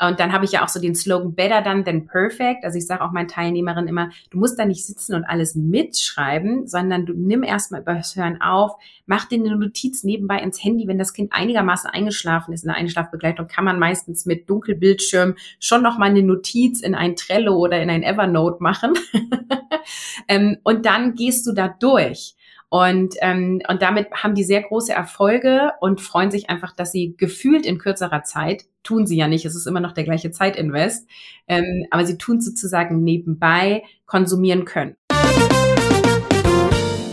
Und dann habe ich ja auch so den Slogan Better Done Than Perfect. Also ich sage auch meinen Teilnehmerinnen immer, du musst da nicht sitzen und alles mitschreiben, sondern du nimm erstmal übers Hören auf, mach dir eine Notiz nebenbei ins Handy, wenn das Kind einigermaßen eingeschlafen ist. In der Einschlafbegleitung kann man meistens mit Dunkelbildschirm schon noch mal eine Notiz in ein Trello oder in ein Evernote machen. Ähm, und dann gehst du da durch. Und, ähm, und damit haben die sehr große Erfolge und freuen sich einfach, dass sie gefühlt in kürzerer Zeit, tun sie ja nicht, es ist immer noch der gleiche Zeitinvest, ähm, aber sie tun sozusagen nebenbei konsumieren können.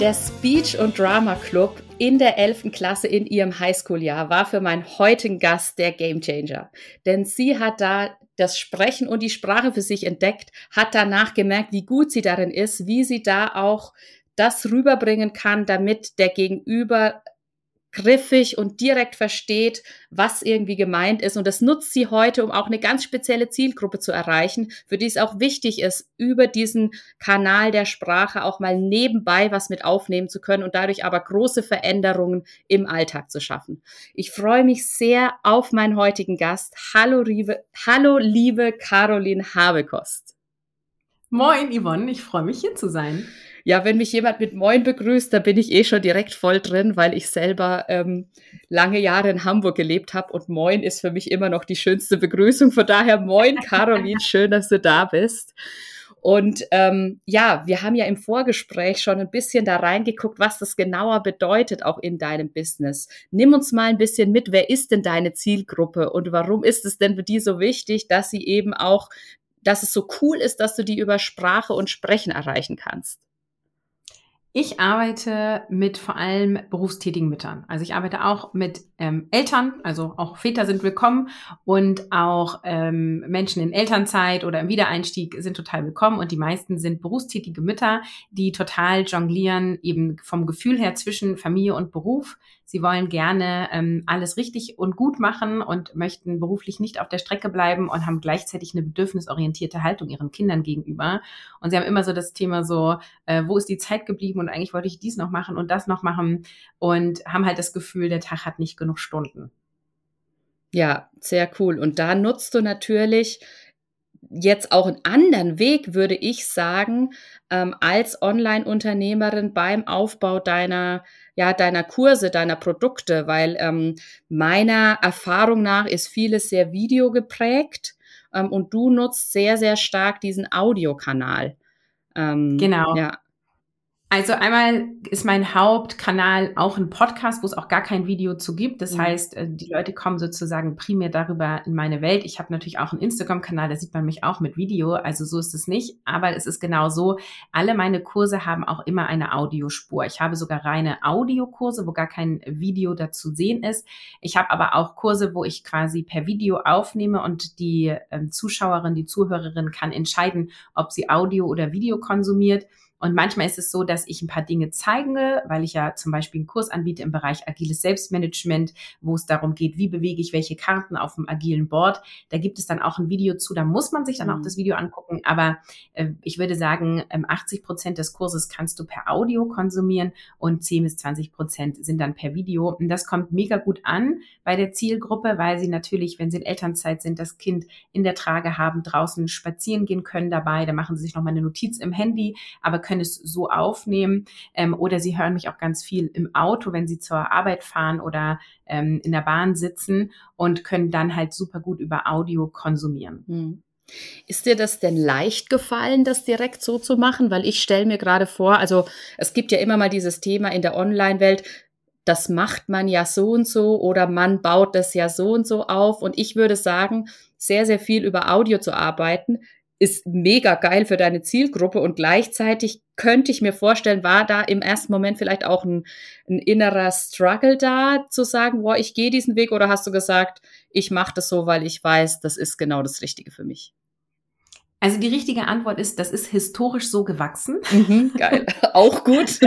Der Speech- und Drama Club in der 11. Klasse in ihrem Highschool-Jahr war für meinen heutigen Gast der Gamechanger. Denn sie hat da das Sprechen und die Sprache für sich entdeckt, hat danach gemerkt, wie gut sie darin ist, wie sie da auch das rüberbringen kann, damit der Gegenüber griffig und direkt versteht, was irgendwie gemeint ist. Und das nutzt sie heute, um auch eine ganz spezielle Zielgruppe zu erreichen, für die es auch wichtig ist, über diesen Kanal der Sprache auch mal nebenbei was mit aufnehmen zu können und dadurch aber große Veränderungen im Alltag zu schaffen. Ich freue mich sehr auf meinen heutigen Gast. Hallo, liebe, hallo, liebe Caroline Habekost. Moin, Yvonne, ich freue mich hier zu sein. Ja, wenn mich jemand mit Moin begrüßt, da bin ich eh schon direkt voll drin, weil ich selber ähm, lange Jahre in Hamburg gelebt habe und Moin ist für mich immer noch die schönste Begrüßung. Von daher Moin, Caroline, schön, dass du da bist. Und ähm, ja, wir haben ja im Vorgespräch schon ein bisschen da reingeguckt, was das genauer bedeutet, auch in deinem Business. Nimm uns mal ein bisschen mit, wer ist denn deine Zielgruppe und warum ist es denn für die so wichtig, dass sie eben auch, dass es so cool ist, dass du die über Sprache und Sprechen erreichen kannst? Ich arbeite mit vor allem berufstätigen Müttern. Also ich arbeite auch mit ähm, Eltern, also auch Väter sind willkommen und auch ähm, Menschen in Elternzeit oder im Wiedereinstieg sind total willkommen und die meisten sind berufstätige Mütter, die total jonglieren, eben vom Gefühl her zwischen Familie und Beruf. Sie wollen gerne ähm, alles richtig und gut machen und möchten beruflich nicht auf der Strecke bleiben und haben gleichzeitig eine bedürfnisorientierte Haltung ihren Kindern gegenüber. Und sie haben immer so das Thema so, äh, wo ist die Zeit geblieben und eigentlich wollte ich dies noch machen und das noch machen und haben halt das Gefühl, der Tag hat nicht genug Stunden. Ja, sehr cool. Und da nutzt du natürlich jetzt auch einen anderen Weg, würde ich sagen, ähm, als Online-Unternehmerin beim Aufbau deiner ja, deiner Kurse, deiner Produkte, weil ähm, meiner Erfahrung nach ist vieles sehr videogeprägt ähm, und du nutzt sehr, sehr stark diesen Audiokanal. Ähm, genau. Ja. Also einmal ist mein Hauptkanal auch ein Podcast, wo es auch gar kein Video zu gibt. Das mhm. heißt, äh, die Leute kommen sozusagen primär darüber in meine Welt. Ich habe natürlich auch einen Instagram-Kanal, da sieht man mich auch mit Video. Also so ist es nicht. Aber es ist genau so, alle meine Kurse haben auch immer eine Audiospur. Ich habe sogar reine Audiokurse, wo gar kein Video dazu sehen ist. Ich habe aber auch Kurse, wo ich quasi per Video aufnehme und die ähm, Zuschauerin, die Zuhörerin kann entscheiden, ob sie Audio oder Video konsumiert. Und manchmal ist es so, dass ich ein paar Dinge zeige, weil ich ja zum Beispiel einen Kurs anbiete im Bereich agiles Selbstmanagement, wo es darum geht, wie bewege ich welche Karten auf dem agilen Board. Da gibt es dann auch ein Video zu, da muss man sich dann mhm. auch das Video angucken. Aber äh, ich würde sagen, ähm, 80 Prozent des Kurses kannst du per Audio konsumieren und 10 bis 20 Prozent sind dann per Video. Und das kommt mega gut an bei der Zielgruppe, weil sie natürlich, wenn sie in Elternzeit sind, das Kind in der Trage haben, draußen spazieren gehen können dabei. Da machen sie sich nochmal eine Notiz im Handy, aber können es so aufnehmen. Ähm, oder sie hören mich auch ganz viel im Auto, wenn sie zur Arbeit fahren oder ähm, in der Bahn sitzen und können dann halt super gut über Audio konsumieren. Hm. Ist dir das denn leicht gefallen, das direkt so zu machen? Weil ich stelle mir gerade vor, also es gibt ja immer mal dieses Thema in der Online-Welt, das macht man ja so und so oder man baut das ja so und so auf. Und ich würde sagen, sehr, sehr viel über Audio zu arbeiten, ist mega geil für deine Zielgruppe und gleichzeitig könnte ich mir vorstellen, war da im ersten Moment vielleicht auch ein, ein innerer Struggle da, zu sagen, boah, ich gehe diesen Weg oder hast du gesagt, ich mache das so, weil ich weiß, das ist genau das Richtige für mich? Also die richtige Antwort ist, das ist historisch so gewachsen. Mhm, geil. Auch gut.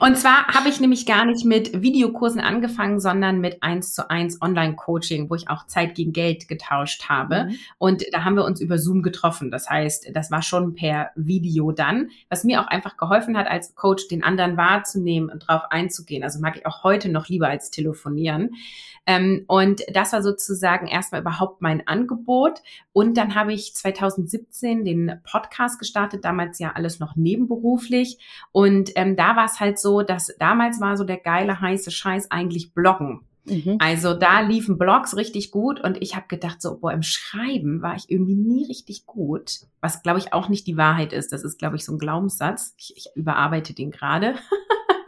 Und zwar habe ich nämlich gar nicht mit Videokursen angefangen, sondern mit eins zu eins Online-Coaching, wo ich auch Zeit gegen Geld getauscht habe. Mhm. Und da haben wir uns über Zoom getroffen. Das heißt, das war schon per Video dann, was mir auch einfach geholfen hat, als Coach den anderen wahrzunehmen und drauf einzugehen. Also mag ich auch heute noch lieber als telefonieren. Ähm, und das war sozusagen erstmal überhaupt mein Angebot. Und dann habe ich 2017 den Podcast gestartet, damals ja alles noch nebenberuflich. Und ähm, da war es halt so, dass damals war so der geile, heiße Scheiß eigentlich Bloggen. Mhm. Also da liefen Blogs richtig gut und ich habe gedacht, so, boah, im Schreiben war ich irgendwie nie richtig gut, was glaube ich auch nicht die Wahrheit ist. Das ist, glaube ich, so ein Glaubenssatz. Ich, ich überarbeite den gerade.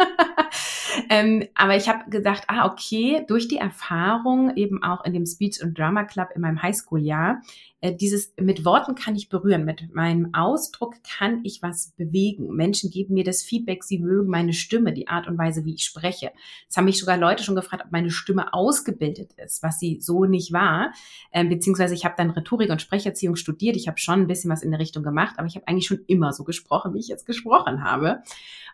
ähm, aber ich habe gedacht, ah, okay, durch die Erfahrung eben auch in dem Speech und Drama Club in meinem Highschool-Jahr, dieses mit Worten kann ich berühren, mit meinem Ausdruck kann ich was bewegen. Menschen geben mir das Feedback, sie mögen meine Stimme, die Art und Weise, wie ich spreche. Es haben mich sogar Leute schon gefragt, ob meine Stimme ausgebildet ist, was sie so nicht war. Ähm, beziehungsweise ich habe dann Rhetorik und Sprecherziehung studiert. Ich habe schon ein bisschen was in der Richtung gemacht, aber ich habe eigentlich schon immer so gesprochen, wie ich jetzt gesprochen habe.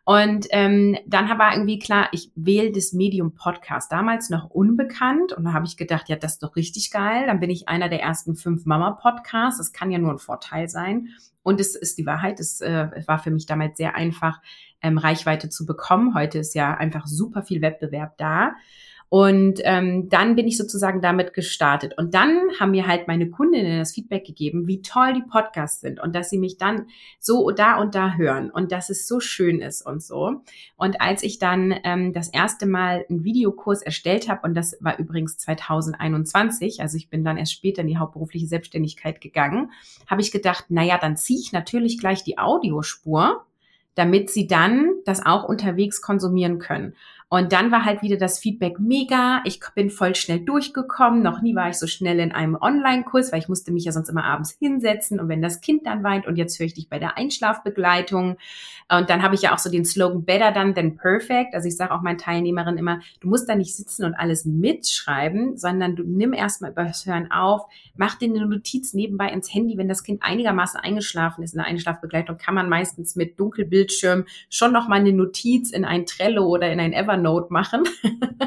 Und ähm, dann war irgendwie klar, ich wähle das Medium Podcast. Damals noch unbekannt. Und da habe ich gedacht, ja, das ist doch richtig geil. Dann bin ich einer der ersten fünf Mama-Podcasts. Das kann ja nur ein Vorteil sein. Und es ist die Wahrheit. Es äh, war für mich damals sehr einfach, ähm, Reichweite zu bekommen. Heute ist ja einfach super viel Wettbewerb da. Und ähm, dann bin ich sozusagen damit gestartet. Und dann haben mir halt meine Kundinnen das Feedback gegeben, wie toll die Podcasts sind und dass sie mich dann so da und da hören und dass es so schön ist und so. Und als ich dann ähm, das erste Mal einen Videokurs erstellt habe, und das war übrigens 2021, also ich bin dann erst später in die hauptberufliche Selbstständigkeit gegangen, habe ich gedacht, naja, dann ziehe ich natürlich gleich die Audiospur damit sie dann das auch unterwegs konsumieren können. Und dann war halt wieder das Feedback mega. Ich bin voll schnell durchgekommen. Noch nie war ich so schnell in einem Online-Kurs, weil ich musste mich ja sonst immer abends hinsetzen und wenn das Kind dann weint und jetzt höre ich dich bei der Einschlafbegleitung. Und dann habe ich ja auch so den Slogan Better Done Than Perfect. Also ich sage auch meinen Teilnehmerinnen immer, du musst da nicht sitzen und alles mitschreiben, sondern du nimm erstmal übers Hören auf, mach dir eine Notiz nebenbei ins Handy, wenn das Kind einigermaßen eingeschlafen ist. In der Einschlafbegleitung kann man meistens mit Dunkelbildschirm schon noch mal eine Notiz in ein Trello oder in ein Evernote Evernote machen.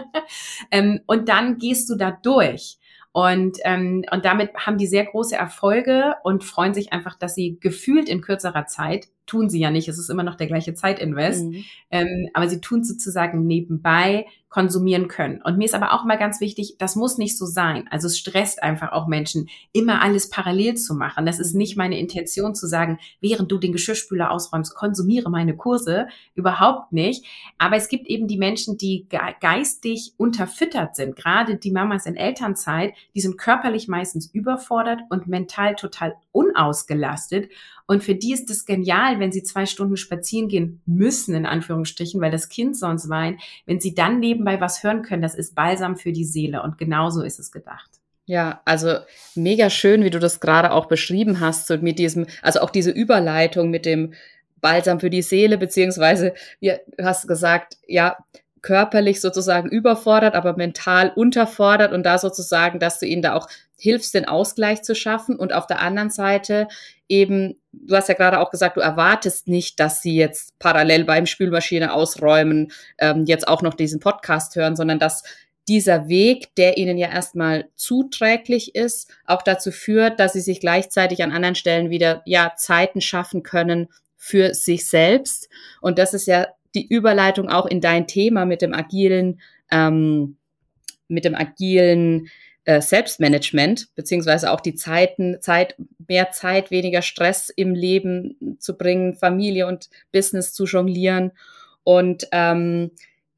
ähm, und dann gehst du da durch. Und, ähm, und damit haben die sehr große Erfolge und freuen sich einfach, dass sie gefühlt in kürzerer Zeit tun sie ja nicht. Es ist immer noch der gleiche Zeitinvest. Mhm. Ähm, aber sie tun sozusagen nebenbei konsumieren können. Und mir ist aber auch mal ganz wichtig, das muss nicht so sein. Also es stresst einfach auch Menschen, immer alles parallel zu machen. Das ist nicht meine Intention zu sagen, während du den Geschirrspüler ausräumst, konsumiere meine Kurse. Überhaupt nicht. Aber es gibt eben die Menschen, die geistig unterfüttert sind. Gerade die Mamas in Elternzeit, die sind körperlich meistens überfordert und mental total unausgelastet. Und für die ist es genial, wenn sie zwei Stunden spazieren gehen müssen, in Anführungsstrichen, weil das Kind sonst weint. Wenn sie dann nebenbei was hören können, das ist Balsam für die Seele. Und genauso ist es gedacht. Ja, also mega schön, wie du das gerade auch beschrieben hast, so mit diesem, also auch diese Überleitung mit dem Balsam für die Seele, beziehungsweise, wie du hast gesagt, ja, körperlich sozusagen überfordert, aber mental unterfordert und da sozusagen, dass du ihnen da auch hilfst, den Ausgleich zu schaffen und auf der anderen Seite eben, du hast ja gerade auch gesagt, du erwartest nicht, dass sie jetzt parallel beim Spülmaschine ausräumen, ähm, jetzt auch noch diesen Podcast hören, sondern dass dieser Weg, der ihnen ja erstmal zuträglich ist, auch dazu führt, dass sie sich gleichzeitig an anderen Stellen wieder ja Zeiten schaffen können für sich selbst. Und das ist ja die Überleitung auch in dein Thema mit dem agilen, ähm, mit dem agilen äh, Selbstmanagement, beziehungsweise auch die Zeiten, Zeit, mehr Zeit, weniger Stress im Leben zu bringen, Familie und Business zu jonglieren. Und ähm,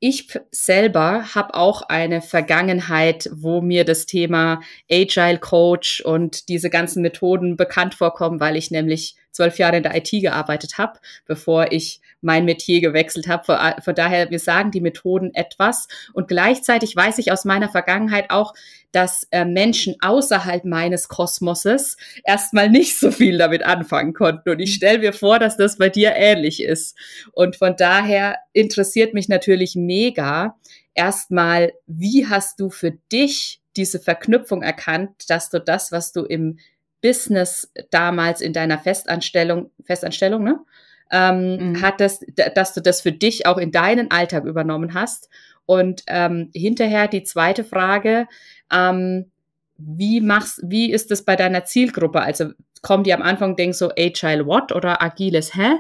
ich selber habe auch eine Vergangenheit, wo mir das Thema Agile Coach und diese ganzen Methoden bekannt vorkommen, weil ich nämlich zwölf Jahre in der IT gearbeitet habe, bevor ich mein Metier gewechselt habe. Von, daher, wir sagen die Methoden etwas. Und gleichzeitig weiß ich aus meiner Vergangenheit auch, dass äh, Menschen außerhalb meines Kosmoses erstmal nicht so viel damit anfangen konnten. Und ich stelle mir vor, dass das bei dir ähnlich ist. Und von daher interessiert mich natürlich mega erstmal, wie hast du für dich diese Verknüpfung erkannt, dass du das, was du im Business damals in deiner Festanstellung, Festanstellung, ne? Ähm, mhm. hattest, dass du das für dich auch in deinen Alltag übernommen hast. Und ähm, hinterher die zweite Frage, ähm, wie machst, wie ist das bei deiner Zielgruppe? Also kommen die am Anfang und denken so Agile what oder agiles hä?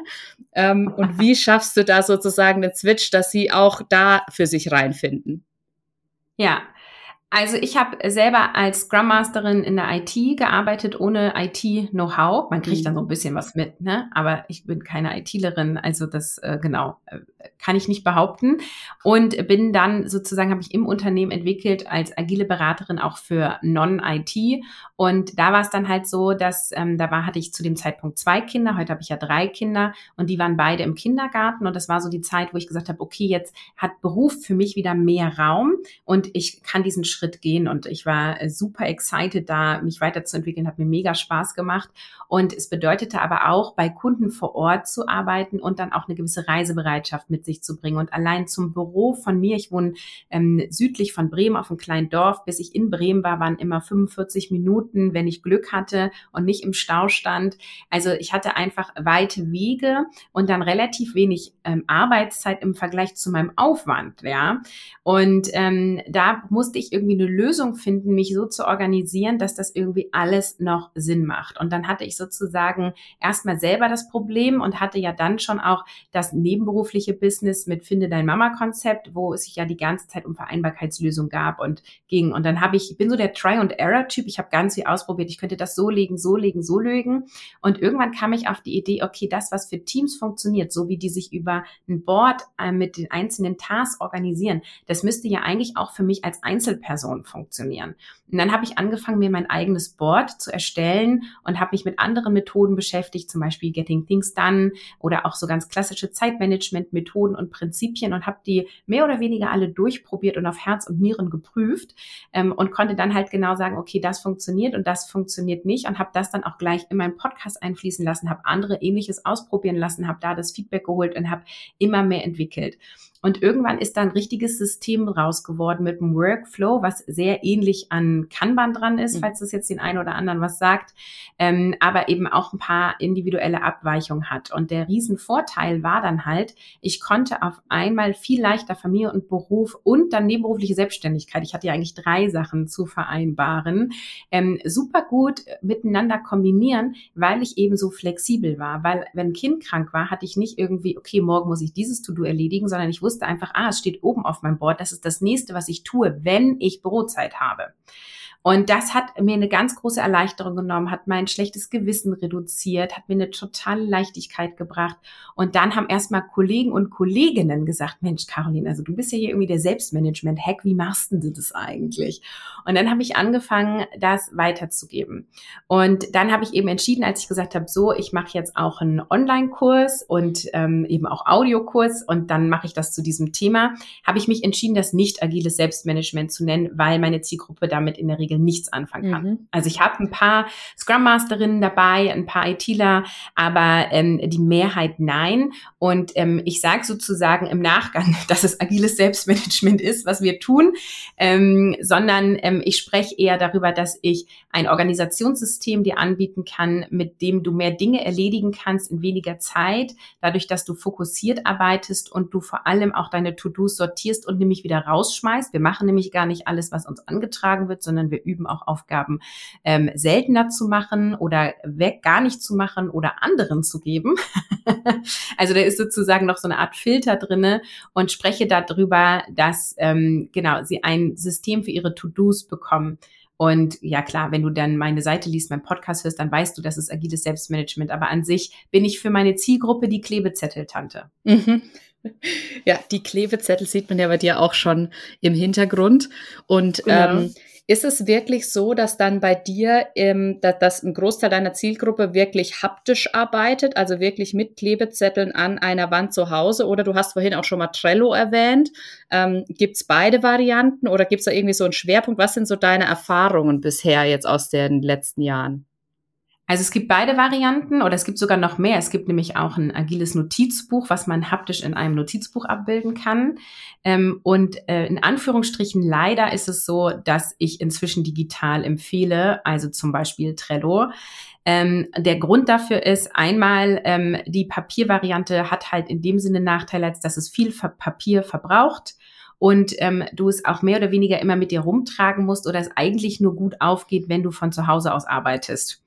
Ähm, und wie schaffst du da sozusagen den Switch, dass sie auch da für sich reinfinden? Ja, also ich habe selber als Scrum Masterin in der IT gearbeitet, ohne IT-Know-how. Man kriegt mhm. dann so ein bisschen was mit, ne? Aber ich bin keine ITlerin, also das äh, genau äh, kann ich nicht behaupten. Und bin dann sozusagen habe ich im Unternehmen entwickelt als agile Beraterin auch für Non-IT. Und da war es dann halt so, dass ähm, da war hatte ich zu dem Zeitpunkt zwei Kinder. Heute habe ich ja drei Kinder und die waren beide im Kindergarten. Und das war so die Zeit, wo ich gesagt habe, okay, jetzt hat Beruf für mich wieder mehr Raum und ich kann diesen Schritt Schritt gehen und ich war äh, super excited da, mich weiterzuentwickeln, hat mir mega Spaß gemacht und es bedeutete aber auch, bei Kunden vor Ort zu arbeiten und dann auch eine gewisse Reisebereitschaft mit sich zu bringen und allein zum Büro von mir, ich wohne ähm, südlich von Bremen auf einem kleinen Dorf, bis ich in Bremen war, waren immer 45 Minuten, wenn ich Glück hatte und nicht im Stau stand. Also ich hatte einfach weite Wege und dann relativ wenig ähm, Arbeitszeit im Vergleich zu meinem Aufwand, ja. Und ähm, da musste ich irgendwie irgendwie eine Lösung finden, mich so zu organisieren, dass das irgendwie alles noch Sinn macht. Und dann hatte ich sozusagen erstmal selber das Problem und hatte ja dann schon auch das nebenberufliche Business mit Finde dein Mama-Konzept, wo es sich ja die ganze Zeit um Vereinbarkeitslösung gab und ging. Und dann habe ich, ich bin so der Try- and Error-Typ, ich habe ganz viel ausprobiert, ich könnte das so legen, so legen, so legen. Und irgendwann kam ich auf die Idee, okay, das, was für Teams funktioniert, so wie die sich über ein Board äh, mit den einzelnen Tasks organisieren, das müsste ja eigentlich auch für mich als Einzelperson Person funktionieren. Und dann habe ich angefangen, mir mein eigenes Board zu erstellen und habe mich mit anderen Methoden beschäftigt, zum Beispiel Getting Things Done oder auch so ganz klassische Zeitmanagement-Methoden und Prinzipien und habe die mehr oder weniger alle durchprobiert und auf Herz und Nieren geprüft ähm, und konnte dann halt genau sagen, okay, das funktioniert und das funktioniert nicht und habe das dann auch gleich in meinen Podcast einfließen lassen, habe andere ähnliches ausprobieren lassen, habe da das Feedback geholt und habe immer mehr entwickelt. Und irgendwann ist da ein richtiges System raus geworden mit einem Workflow, was sehr ähnlich an Kanban dran ist, mhm. falls das jetzt den einen oder anderen was sagt, ähm, aber eben auch ein paar individuelle Abweichungen hat. Und der Riesenvorteil war dann halt, ich konnte auf einmal viel leichter Familie und Beruf und dann nebenberufliche Selbstständigkeit, ich hatte ja eigentlich drei Sachen zu vereinbaren, ähm, super gut miteinander kombinieren, weil ich eben so flexibel war. Weil wenn ein Kind krank war, hatte ich nicht irgendwie, okay, morgen muss ich dieses To-Do erledigen, sondern ich wusste, wusste einfach, ah, es steht oben auf meinem Board, das ist das nächste, was ich tue, wenn ich Bürozeit habe. Und das hat mir eine ganz große Erleichterung genommen, hat mein schlechtes Gewissen reduziert, hat mir eine totale Leichtigkeit gebracht. Und dann haben erstmal Kollegen und Kolleginnen gesagt, Mensch, Caroline, also du bist ja hier irgendwie der Selbstmanagement-Hack, wie machst du das eigentlich? Und dann habe ich angefangen, das weiterzugeben. Und dann habe ich eben entschieden, als ich gesagt habe, so, ich mache jetzt auch einen Online-Kurs und ähm, eben auch Audiokurs und dann mache ich das zu diesem Thema, habe ich mich entschieden, das nicht agiles Selbstmanagement zu nennen, weil meine Zielgruppe damit in der Regel Regel nichts anfangen kann. Mhm. Also ich habe ein paar Scrum Masterinnen dabei, ein paar ITler, aber ähm, die Mehrheit nein. Und ähm, ich sage sozusagen im Nachgang, dass es agiles Selbstmanagement ist, was wir tun, ähm, sondern ähm, ich spreche eher darüber, dass ich ein Organisationssystem dir anbieten kann, mit dem du mehr Dinge erledigen kannst in weniger Zeit, dadurch, dass du fokussiert arbeitest und du vor allem auch deine To-Dos sortierst und nämlich wieder rausschmeißt. Wir machen nämlich gar nicht alles, was uns angetragen wird, sondern wir üben auch Aufgaben ähm, seltener zu machen oder weg gar nicht zu machen oder anderen zu geben. also da ist sozusagen noch so eine Art Filter drinne und spreche darüber, dass ähm, genau sie ein System für ihre To-Dos bekommen. Und ja klar, wenn du dann meine Seite liest, meinen Podcast hörst, dann weißt du, das ist agiles Selbstmanagement. Aber an sich bin ich für meine Zielgruppe die Klebezetteltante. Mhm. Ja, die Klebezettel sieht man ja bei dir auch schon im Hintergrund. Und genau. ähm, Ist es wirklich so, dass dann bei dir, ähm, dass, dass ein Großteil deiner Zielgruppe wirklich haptisch arbeitet, also wirklich mit Klebezetteln an einer Wand zu Hause? Oder du hast vorhin auch schon mal Trello erwähnt. Ähm, gibt es beide Varianten oder gibt es da irgendwie so einen Schwerpunkt? Was sind so deine Erfahrungen bisher jetzt aus den letzten Jahren? Also es gibt beide Varianten oder es gibt sogar noch mehr. Es gibt nämlich auch ein agiles Notizbuch, was man haptisch in einem Notizbuch abbilden kann. Ähm, und äh, in Anführungsstrichen leider ist es so, dass ich inzwischen digital empfehle, also zum Beispiel Trello. Ähm, der Grund dafür ist einmal, ähm, die Papiervariante hat halt in dem Sinne Nachteile, als dass es viel Papier verbraucht und ähm, du es auch mehr oder weniger immer mit dir rumtragen musst oder es eigentlich nur gut aufgeht, wenn du von zu Hause aus arbeitest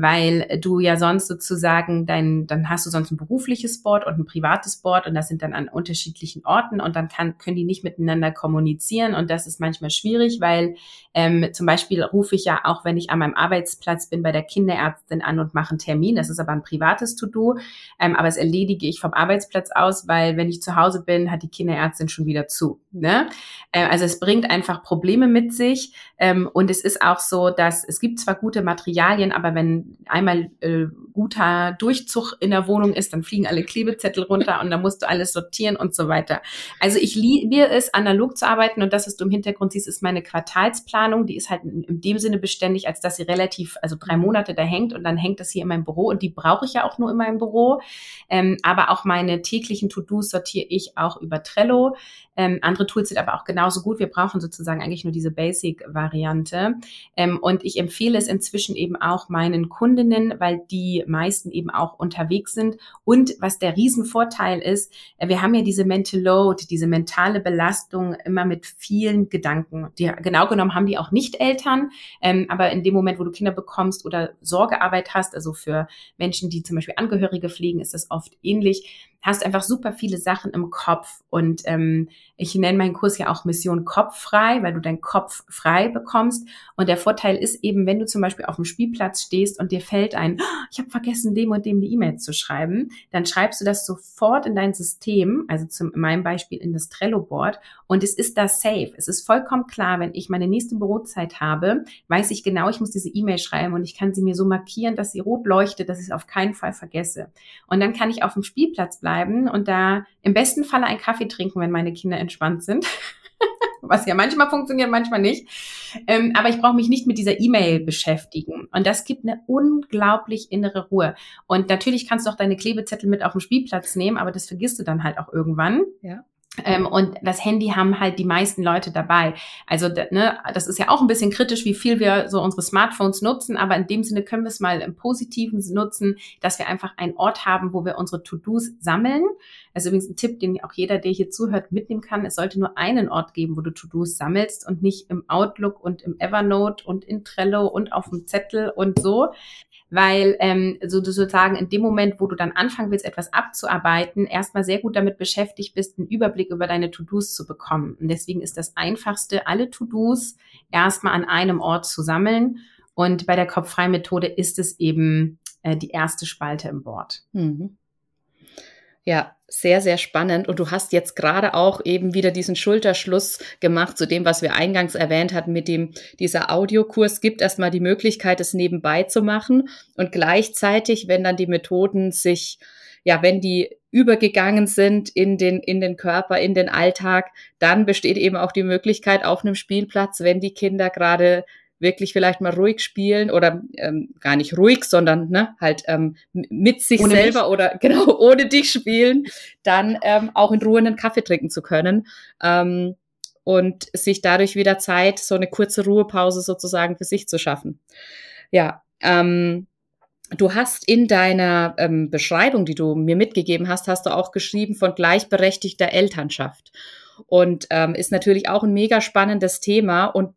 weil du ja sonst sozusagen dein, dann hast du sonst ein berufliches Board und ein privates Board und das sind dann an unterschiedlichen Orten und dann kann, können die nicht miteinander kommunizieren und das ist manchmal schwierig, weil ähm, zum Beispiel rufe ich ja auch, wenn ich an meinem Arbeitsplatz bin, bei der Kinderärztin an und mache einen Termin. Das ist aber ein privates To-Do, ähm, aber es erledige ich vom Arbeitsplatz aus, weil wenn ich zu Hause bin, hat die Kinderärztin schon wieder zu. Ne? Äh, also es bringt einfach Probleme mit sich ähm, und es ist auch so, dass es gibt zwar gute Materialien, aber wenn einmal äh, guter Durchzug in der Wohnung ist, dann fliegen alle Klebezettel runter und dann musst du alles sortieren und so weiter. Also ich liebe es, analog zu arbeiten und das, was du im Hintergrund siehst, ist meine Quartalsplanung. Die ist halt in, dem Sinne beständig, als dass sie relativ, also drei Monate da hängt und dann hängt das hier in meinem Büro und die brauche ich ja auch nur in meinem Büro. Ähm, aber auch meine täglichen To-Dos sortiere ich auch über Trello. Ähm, andere Tools sind aber auch genauso gut. Wir brauchen sozusagen eigentlich nur diese Basic-Variante. Ähm, und ich empfehle es inzwischen eben auch meinen Kundinnen, weil die meisten eben auch unterwegs sind. Und was der Riesenvorteil ist, äh, wir haben ja diese Mental Load, diese mentale Belastung immer mit vielen Gedanken. Die, genau genommen haben die auch nicht Eltern, ähm, aber in dem Moment, wo du Kinder bekommst oder Sorgearbeit hast, also für Menschen, die zum Beispiel Angehörige pflegen, ist das oft ähnlich hast einfach super viele Sachen im Kopf. Und ähm, ich nenne meinen Kurs ja auch Mission Kopffrei, weil du deinen Kopf frei bekommst. Und der Vorteil ist eben, wenn du zum Beispiel auf dem Spielplatz stehst und dir fällt ein, oh, ich habe vergessen, dem und dem die E-Mail zu schreiben, dann schreibst du das sofort in dein System, also zum, in meinem Beispiel in das Trello-Board. Und es ist da safe. Es ist vollkommen klar, wenn ich meine nächste Bürozeit habe, weiß ich genau, ich muss diese E-Mail schreiben und ich kann sie mir so markieren, dass sie rot leuchtet, dass ich es auf keinen Fall vergesse. Und dann kann ich auf dem Spielplatz bleiben bleiben und da im besten Falle einen Kaffee trinken, wenn meine Kinder entspannt sind. Was ja manchmal funktioniert, manchmal nicht. Ähm, aber ich brauche mich nicht mit dieser E-Mail beschäftigen. Und das gibt eine unglaublich innere Ruhe. Und natürlich kannst du auch deine Klebezettel mit auf den Spielplatz nehmen, aber das vergisst du dann halt auch irgendwann. Ja. Ähm, und das Handy haben halt die meisten Leute dabei. Also ne, das ist ja auch ein bisschen kritisch, wie viel wir so unsere Smartphones nutzen, aber in dem Sinne können wir es mal im Positiven nutzen, dass wir einfach einen Ort haben, wo wir unsere To-Dos sammeln. Also übrigens ein Tipp, den auch jeder, der hier zuhört, mitnehmen kann. Es sollte nur einen Ort geben, wo du To-Dos sammelst und nicht im Outlook und im Evernote und in Trello und auf dem Zettel und so, weil ähm, so sozusagen in dem Moment, wo du dann anfangen willst, etwas abzuarbeiten, erstmal sehr gut damit beschäftigt bist, einen Überblick über deine To-Dos zu bekommen. Und deswegen ist das Einfachste, alle To-Dos erstmal an einem Ort zu sammeln. Und bei der Kopffrei-Methode ist es eben äh, die erste Spalte im Board. Mhm. Ja, sehr, sehr spannend. Und du hast jetzt gerade auch eben wieder diesen Schulterschluss gemacht zu dem, was wir eingangs erwähnt hatten, mit dem, dieser Audiokurs gibt erstmal die Möglichkeit, es nebenbei zu machen. Und gleichzeitig, wenn dann die Methoden sich, ja, wenn die übergegangen sind in den, in den Körper, in den Alltag, dann besteht eben auch die Möglichkeit auf einem Spielplatz, wenn die Kinder gerade wirklich vielleicht mal ruhig spielen oder ähm, gar nicht ruhig, sondern ne, halt ähm, mit sich ohne selber mich. oder genau ohne dich spielen, dann ähm, auch in Ruhe einen Kaffee trinken zu können ähm, und sich dadurch wieder Zeit, so eine kurze Ruhepause sozusagen für sich zu schaffen. Ja, ähm, Du hast in deiner ähm, Beschreibung, die du mir mitgegeben hast, hast du auch geschrieben von gleichberechtigter Elternschaft und ähm, ist natürlich auch ein mega spannendes Thema. Und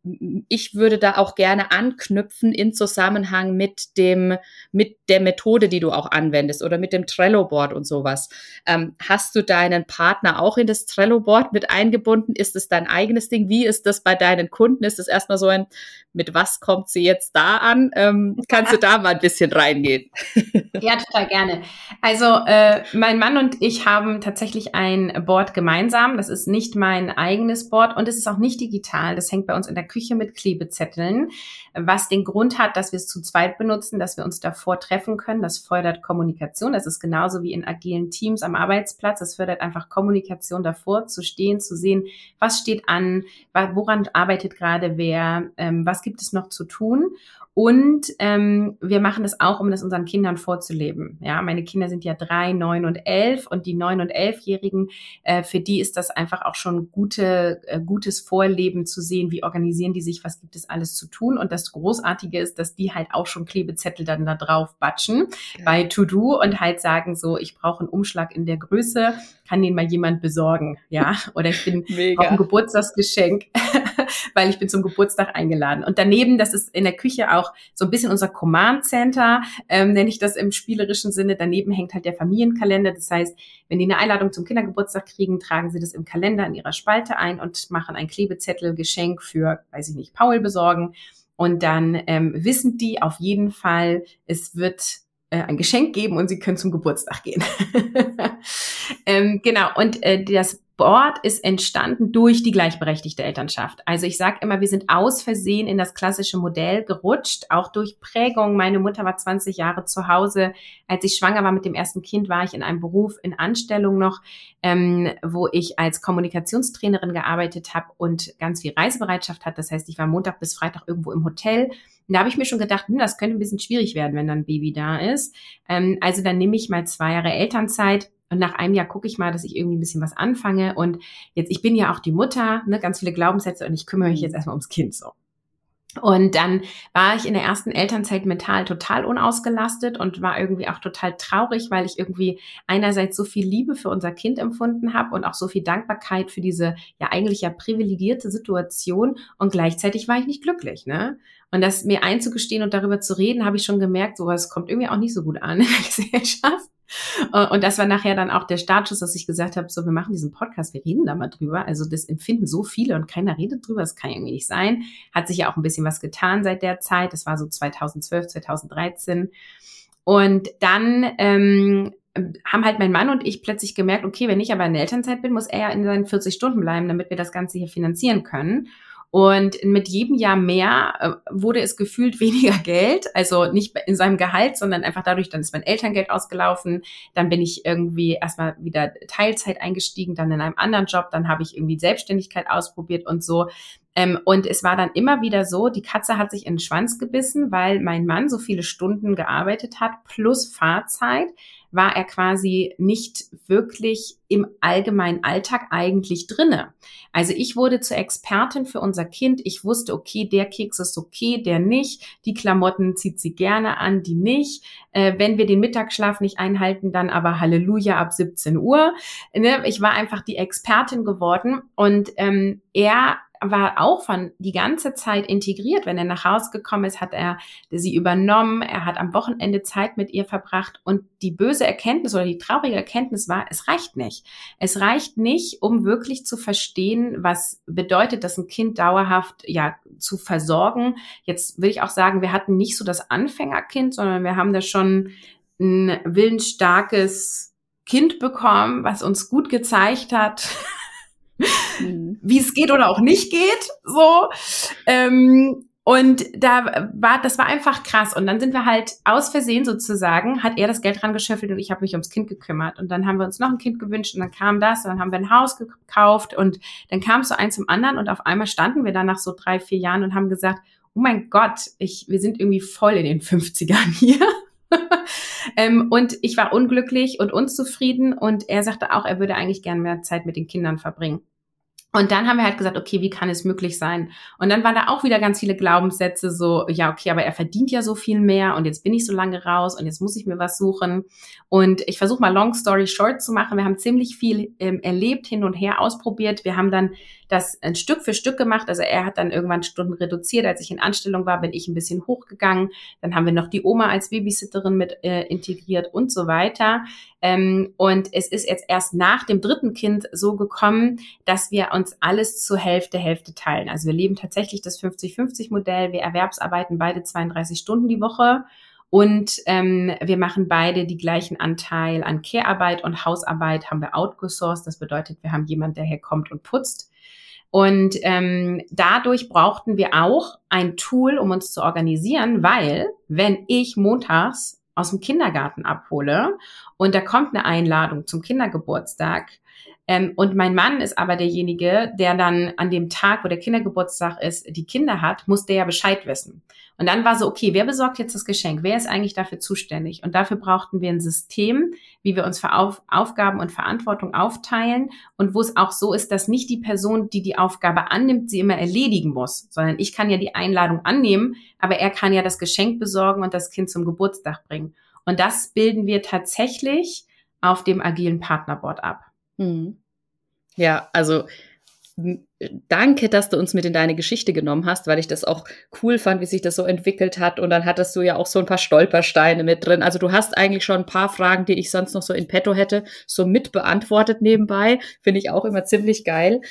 ich würde da auch gerne anknüpfen in Zusammenhang mit dem, mit der Methode, die du auch anwendest oder mit dem Trello-Board und sowas. Ähm, hast du deinen Partner auch in das Trello-Board mit eingebunden? Ist es dein eigenes Ding? Wie ist das bei deinen Kunden? Ist es erstmal so ein, mit was kommt sie jetzt da an? Ähm, kannst du da mal ein bisschen reingehen? Ja, total gerne. Also äh, mein Mann und ich haben tatsächlich ein Board gemeinsam. Das ist nicht nicht mein eigenes Board und es ist auch nicht digital. Das hängt bei uns in der Küche mit Klebezetteln, was den Grund hat, dass wir es zu zweit benutzen, dass wir uns davor treffen können. Das fördert Kommunikation. Das ist genauso wie in agilen Teams am Arbeitsplatz. Das fördert einfach Kommunikation davor, zu stehen, zu sehen, was steht an, woran arbeitet gerade wer, ähm, was gibt es noch zu tun. Und ähm, wir machen das auch, um das unseren Kindern vorzuleben. Ja, meine Kinder sind ja drei, neun und elf und die neun und elfjährigen, äh, für die ist das einfach auch schon gute, äh, gutes Vorleben zu sehen, wie organisieren die sich, was gibt es alles zu tun. Und das Großartige ist, dass die halt auch schon Klebezettel dann da drauf batschen okay. bei To Do und halt sagen so, ich brauche einen Umschlag in der Größe, kann den mal jemand besorgen, ja? Oder ich bin auf ein Geburtstagsgeschenk, weil ich bin zum Geburtstag eingeladen. Und daneben, das ist in der Küche auch so ein bisschen unser Command Center, ähm, nenne ich das im spielerischen Sinne. Daneben hängt halt der Familienkalender. Das heißt, wenn die eine Einladung zum Kindergeburtstag kriegen, tragen sie das im Kalender in ihrer Spalte ein und machen ein Klebezettel, Geschenk für, weiß ich nicht, Paul besorgen. Und dann ähm, wissen die auf jeden Fall, es wird äh, ein Geschenk geben und sie können zum Geburtstag gehen. ähm, genau, und äh, das Board ist entstanden durch die gleichberechtigte Elternschaft. Also ich sage immer, wir sind aus Versehen in das klassische Modell gerutscht, auch durch Prägung. Meine Mutter war 20 Jahre zu Hause. Als ich schwanger war mit dem ersten Kind, war ich in einem Beruf in Anstellung noch, ähm, wo ich als Kommunikationstrainerin gearbeitet habe und ganz viel Reisebereitschaft hatte. Das heißt, ich war Montag bis Freitag irgendwo im Hotel. Da habe ich mir schon gedacht, hm, das könnte ein bisschen schwierig werden, wenn dann ein Baby da ist. Ähm, also dann nehme ich mal zwei Jahre Elternzeit und nach einem Jahr gucke ich mal, dass ich irgendwie ein bisschen was anfange. Und jetzt, ich bin ja auch die Mutter, ne, ganz viele Glaubenssätze und ich kümmere mich jetzt erstmal ums Kind so. Und dann war ich in der ersten Elternzeit mental total unausgelastet und war irgendwie auch total traurig, weil ich irgendwie einerseits so viel Liebe für unser Kind empfunden habe und auch so viel Dankbarkeit für diese ja eigentlich ja privilegierte Situation und gleichzeitig war ich nicht glücklich, ne? Und das mir einzugestehen und darüber zu reden, habe ich schon gemerkt, sowas kommt irgendwie auch nicht so gut an in der Gesellschaft. Äh, und das war nachher dann auch der Startschuss, dass ich gesagt habe, so, wir machen diesen Podcast, wir reden da mal drüber. Also das empfinden so viele und keiner redet drüber, das kann irgendwie nicht sein. Hat sich ja auch ein bisschen was getan seit der Zeit. Das war so 2012, 2013. Und dann ähm, haben halt mein Mann und ich plötzlich gemerkt, okay, wenn ich aber in der Elternzeit bin, muss er ja in seinen 40 Stunden bleiben, damit wir das Ganze hier finanzieren können. Und mit jedem Jahr mehr äh, wurde es gefühlt weniger Geld, also nicht in seinem Gehalt, sondern einfach dadurch, dann ist mein Elterngeld ausgelaufen, dann bin ich irgendwie erstmal wieder Teilzeit eingestiegen, dann in einem anderen Job, dann habe ich irgendwie Selbstständigkeit ausprobiert und so. Ähm, und es war dann immer wieder so, die Katze hat sich in den Schwanz gebissen, weil mein Mann so viele Stunden gearbeitet hat, plus Fahrzeit, war er quasi nicht wirklich im allgemeinen Alltag eigentlich drinne. Also ich wurde zur Expertin für unser Kind. Ich wusste, okay, der Keks ist okay, der nicht. Die Klamotten zieht sie gerne an, die nicht. Äh, wenn wir den Mittagsschlaf nicht einhalten, dann aber Halleluja ab 17 Uhr. Ne? Ich war einfach die Expertin geworden und ähm, er war auch von die ganze Zeit integriert. Wenn er nach Hause gekommen ist, hat er sie übernommen. Er hat am Wochenende Zeit mit ihr verbracht. Und die böse Erkenntnis oder die traurige Erkenntnis war, es reicht nicht. Es reicht nicht, um wirklich zu verstehen, was bedeutet, dass ein Kind dauerhaft, ja, zu versorgen. Jetzt will ich auch sagen, wir hatten nicht so das Anfängerkind, sondern wir haben da schon ein willensstarkes Kind bekommen, was uns gut gezeigt hat, Wie es geht oder auch nicht geht. So. Ähm, und da war, das war einfach krass. Und dann sind wir halt aus Versehen sozusagen, hat er das Geld dran geschöffelt und ich habe mich ums Kind gekümmert. Und dann haben wir uns noch ein Kind gewünscht und dann kam das und dann haben wir ein Haus gekauft und dann kam es so eins zum anderen und auf einmal standen wir dann nach so drei, vier Jahren und haben gesagt, oh mein Gott, ich, wir sind irgendwie voll in den 50ern hier. ähm, und ich war unglücklich und unzufrieden und er sagte auch, er würde eigentlich gern mehr Zeit mit den Kindern verbringen. Und dann haben wir halt gesagt, okay, wie kann es möglich sein? Und dann waren da auch wieder ganz viele Glaubenssätze, so, ja, okay, aber er verdient ja so viel mehr und jetzt bin ich so lange raus und jetzt muss ich mir was suchen. Und ich versuche mal Long Story Short zu machen. Wir haben ziemlich viel ähm, erlebt, hin und her ausprobiert. Wir haben dann das ein Stück für Stück gemacht. Also er hat dann irgendwann Stunden reduziert. Als ich in Anstellung war, bin ich ein bisschen hochgegangen. Dann haben wir noch die Oma als Babysitterin mit äh, integriert und so weiter. Ähm, und es ist jetzt erst nach dem dritten Kind so gekommen, dass wir uns alles zur Hälfte, Hälfte teilen. Also wir leben tatsächlich das 50-50-Modell. Wir erwerbsarbeiten beide 32 Stunden die Woche Und ähm, wir machen beide die gleichen Anteil an Care-Arbeit und Hausarbeit haben wir outgesourced. Das bedeutet, wir haben jemand, der herkommt und putzt. Und ähm, dadurch brauchten wir auch ein Tool, um uns zu organisieren, weil wenn ich montags aus dem Kindergarten abhole. Und da kommt eine Einladung zum Kindergeburtstag, ähm, und mein Mann ist aber derjenige, der dann an dem Tag, wo der Kindergeburtstag ist, die Kinder hat, muss der ja Bescheid wissen. Und dann war so, okay, wer besorgt jetzt das Geschenk? Wer ist eigentlich dafür zuständig? Und dafür brauchten wir ein System, wie wir uns für Auf Aufgaben und Verantwortung aufteilen und wo es auch so ist, dass nicht die Person, die die Aufgabe annimmt, sie immer erledigen muss, sondern ich kann ja die Einladung annehmen, aber er kann ja das Geschenk besorgen und das Kind zum Geburtstag bringen. Und das bilden wir tatsächlich auf dem agilen Partnerboard ab. Hm. Ja, also danke, dass du uns mit in deine Geschichte genommen hast, weil ich das auch cool fand, wie sich das so entwickelt hat. Und dann hattest du ja auch so ein paar Stolpersteine mit drin. Also du hast eigentlich schon ein paar Fragen, die ich sonst noch so in petto hätte, so mit beantwortet nebenbei. Finde ich auch immer ziemlich geil.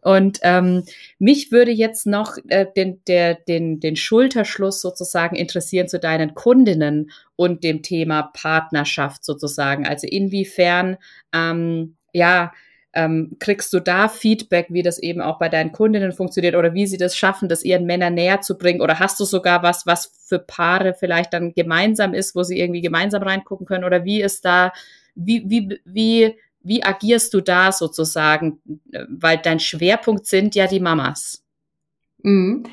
Und ähm, mich würde jetzt noch äh, den, der, den, den Schulterschluss sozusagen interessieren zu deinen Kundinnen und dem Thema Partnerschaft sozusagen. Also inwiefern, ähm, ja, ähm, kriegst du da Feedback, wie das eben auch bei deinen Kundinnen funktioniert oder wie sie das schaffen, das ihren Männern näher zu bringen? Oder hast du sogar was, was für Paare vielleicht dann gemeinsam ist, wo sie irgendwie gemeinsam reingucken können? Oder wie ist da, wie, wie, wie, wie agierst du da sozusagen? Weil dein Schwerpunkt sind ja die Mamas. Mhm.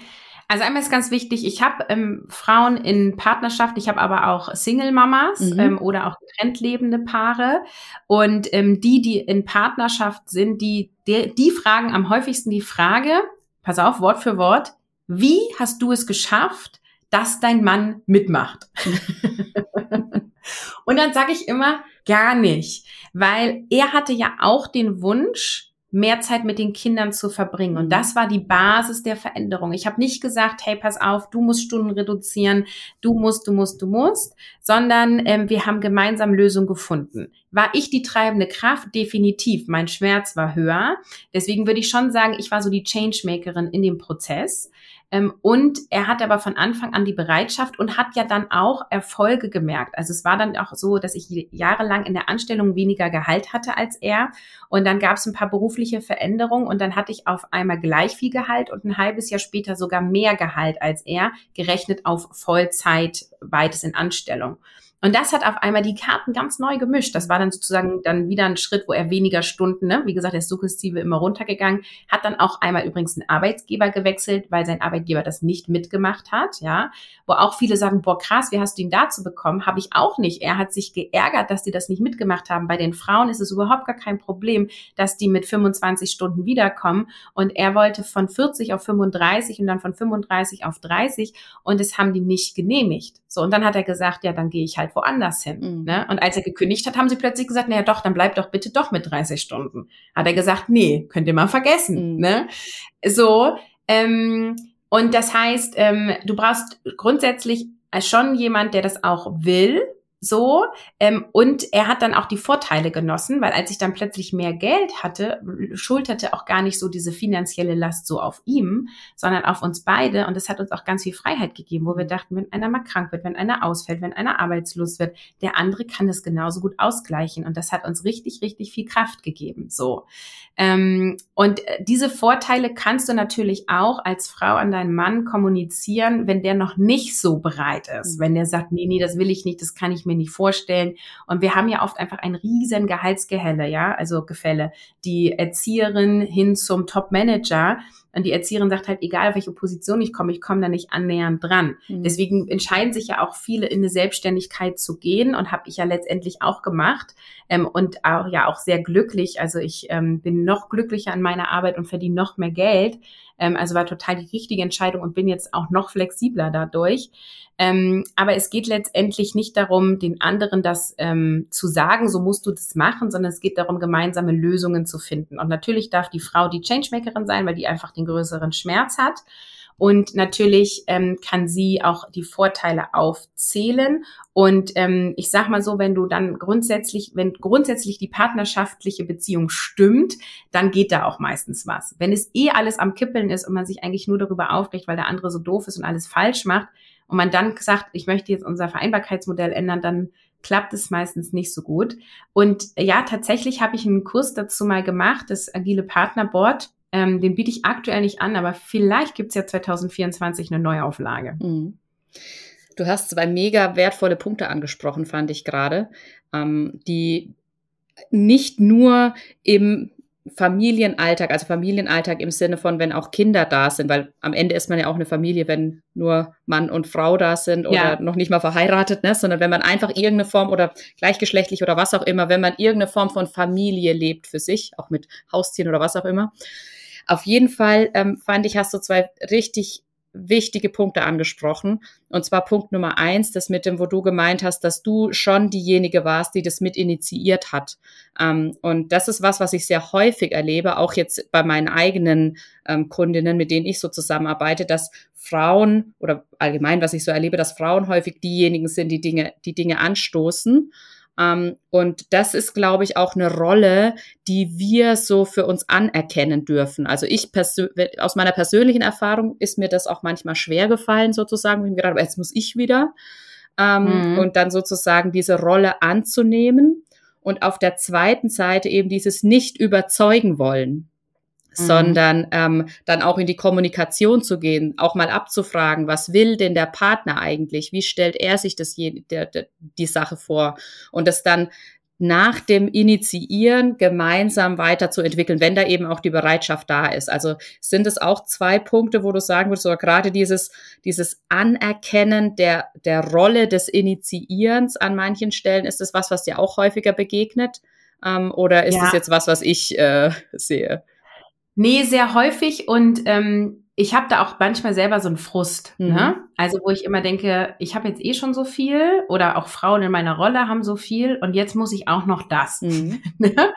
Also einmal ist ganz wichtig, ich habe ähm, Frauen in Partnerschaft, ich habe aber auch Single-Mamas mhm. ähm, oder auch getrennt lebende Paare. Und ähm, die, die in Partnerschaft sind, die, die, die fragen am häufigsten die Frage, pass auf, Wort für Wort, wie hast du es geschafft, dass dein Mann mitmacht? Und dann sage ich immer, gar nicht, weil er hatte ja auch den Wunsch, mehr Zeit mit den Kindern zu verbringen. Und mhm. das war die Basis der Veränderung. Ich habe nicht gesagt, hey, pass auf, du musst Stunden reduzieren, du musst, du musst, du musst, sondern ähm, wir haben gemeinsam Lösungen gefunden. War ich die treibende Kraft? Definitiv. Mein Schmerz war höher. Deswegen würde ich schon sagen, ich war so die Changemakerin in dem Prozess. Ähm, und er hat aber von Anfang an die Bereitschaft und hat ja dann auch Erfolge gemerkt. Also es war dann auch so, dass ich jahrelang in der Anstellung weniger Gehalt hatte als er. Und dann gab es ein paar berufliche Veränderungen und dann hatte ich auf einmal gleich viel Gehalt und ein halbes Jahr später sogar mehr Gehalt als er, gerechnet auf Vollzeit, beides in Anstellung. Und das hat auf einmal die Karten ganz neu gemischt. Das war dann sozusagen dann wieder ein Schritt, wo er weniger Stunden, ne? wie gesagt, der Suggestive immer runtergegangen, hat dann auch einmal übrigens einen Arbeitsgeber gewechselt, weil sein Arbeitgeber das nicht mitgemacht hat, ja. Wo auch viele sagen, boah, krass, wie hast du ihn dazu bekommen? Habe ich auch nicht. Er hat sich geärgert, dass die das nicht mitgemacht haben. Bei den Frauen ist es überhaupt gar kein Problem, dass die mit 25 Stunden wiederkommen. Und er wollte von 40 auf 35 und dann von 35 auf 30 und das haben die nicht genehmigt. So, und dann hat er gesagt, ja, dann gehe ich halt woanders hin. Mhm. Ne? Und als er gekündigt hat, haben sie plötzlich gesagt, naja doch, dann bleib doch bitte doch mit 30 Stunden. Hat er gesagt, nee, könnt ihr mal vergessen. Mhm. Ne? So, ähm, und das heißt, ähm, du brauchst grundsätzlich schon jemand, der das auch will, so. Ähm, und er hat dann auch die Vorteile genossen, weil als ich dann plötzlich mehr Geld hatte, schulterte auch gar nicht so diese finanzielle Last so auf ihm, sondern auf uns beide. Und das hat uns auch ganz viel Freiheit gegeben, wo wir dachten, wenn einer mal krank wird, wenn einer ausfällt, wenn einer arbeitslos wird, der andere kann das genauso gut ausgleichen. Und das hat uns richtig, richtig viel Kraft gegeben. So. Ähm, und äh, diese Vorteile kannst du natürlich auch als Frau an deinen Mann kommunizieren, wenn der noch nicht so bereit ist. Mhm. Wenn der sagt, nee, nee, das will ich nicht, das kann ich mir nicht vorstellen. Und wir haben ja oft einfach ein riesen Gehaltsgehelle, ja, also Gefälle. Die Erzieherin hin zum Top-Manager und die Erzieherin sagt halt, egal auf welche Position ich komme, ich komme da nicht annähernd dran. Mhm. Deswegen entscheiden sich ja auch viele in eine Selbstständigkeit zu gehen und habe ich ja letztendlich auch gemacht ähm, und auch ja auch sehr glücklich. Also ich ähm, bin noch glücklicher an meiner Arbeit und verdiene noch mehr Geld. Ähm, also war total die richtige Entscheidung und bin jetzt auch noch flexibler dadurch. Ähm, aber es geht letztendlich nicht darum, den anderen das ähm, zu sagen, so musst du das machen, sondern es geht darum, gemeinsame Lösungen zu finden. Und natürlich darf die Frau die Changemakerin sein, weil die einfach den größeren Schmerz hat. Und natürlich ähm, kann sie auch die Vorteile aufzählen. Und ähm, ich sag mal so, wenn du dann grundsätzlich, wenn grundsätzlich die partnerschaftliche Beziehung stimmt, dann geht da auch meistens was. Wenn es eh alles am Kippeln ist und man sich eigentlich nur darüber aufregt, weil der andere so doof ist und alles falsch macht, und man dann sagt, ich möchte jetzt unser Vereinbarkeitsmodell ändern, dann klappt es meistens nicht so gut. Und ja, tatsächlich habe ich einen Kurs dazu mal gemacht, das Agile Partner Board. Ähm, den biete ich aktuell nicht an, aber vielleicht gibt es ja 2024 eine Neuauflage. Mhm. Du hast zwei mega wertvolle Punkte angesprochen, fand ich gerade, ähm, die nicht nur im Familienalltag, also Familienalltag im Sinne von, wenn auch Kinder da sind, weil am Ende ist man ja auch eine Familie, wenn nur Mann und Frau da sind oder ja. noch nicht mal verheiratet, ne? sondern wenn man einfach irgendeine Form oder gleichgeschlechtlich oder was auch immer, wenn man irgendeine Form von Familie lebt für sich, auch mit Haustieren oder was auch immer. Auf jeden Fall ähm, fand ich, hast du zwei richtig wichtige Punkte angesprochen. Und zwar Punkt Nummer eins, das mit dem, wo du gemeint hast, dass du schon diejenige warst, die das mit initiiert hat. Ähm, und das ist was, was ich sehr häufig erlebe, auch jetzt bei meinen eigenen ähm, Kundinnen, mit denen ich so zusammenarbeite, dass Frauen oder allgemein, was ich so erlebe, dass Frauen häufig diejenigen sind, die Dinge, die Dinge anstoßen ähm, und das ist, glaube ich, auch eine Rolle, die wir so für uns anerkennen dürfen. Also ich aus meiner persönlichen Erfahrung ist mir das auch manchmal schwer gefallen, sozusagen, wie gerade, jetzt muss ich wieder. Ähm, mhm. Und dann sozusagen diese Rolle anzunehmen und auf der zweiten Seite eben dieses nicht überzeugen wollen. Mhm. sondern ähm, dann auch in die Kommunikation zu gehen, auch mal abzufragen, was will denn der Partner eigentlich? Wie stellt er sich das je, der, der, die Sache vor? Und das dann nach dem Initiieren gemeinsam weiterzuentwickeln, wenn da eben auch die Bereitschaft da ist. Also sind es auch zwei Punkte, wo du sagen würdest, oder gerade dieses, dieses Anerkennen der, der Rolle des Initiierens an manchen Stellen, ist das was, was dir auch häufiger begegnet? Ähm, oder ist ja. das jetzt was, was ich äh, sehe? Nee, sehr häufig und ähm, ich habe da auch manchmal selber so einen Frust, ne? mhm. ne? Also wo ich immer denke, ich habe jetzt eh schon so viel oder auch Frauen in meiner Rolle haben so viel und jetzt muss ich auch noch das. Mhm. Ne?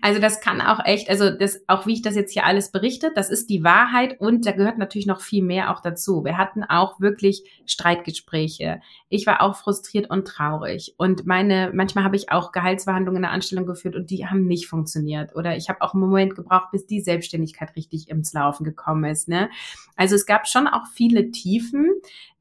also das kann auch echt, also das auch wie ich das jetzt hier alles berichte, das ist die Wahrheit und da gehört natürlich noch viel mehr auch dazu. Wir hatten auch wirklich Streitgespräche. Ich war auch frustriert und traurig und meine manchmal habe ich auch Gehaltsverhandlungen in der Anstellung geführt und die haben nicht funktioniert oder ich habe auch einen Moment gebraucht, bis die Selbstständigkeit richtig ins Laufen gekommen ist, ne? Also es gab schon auch viele Tiefen,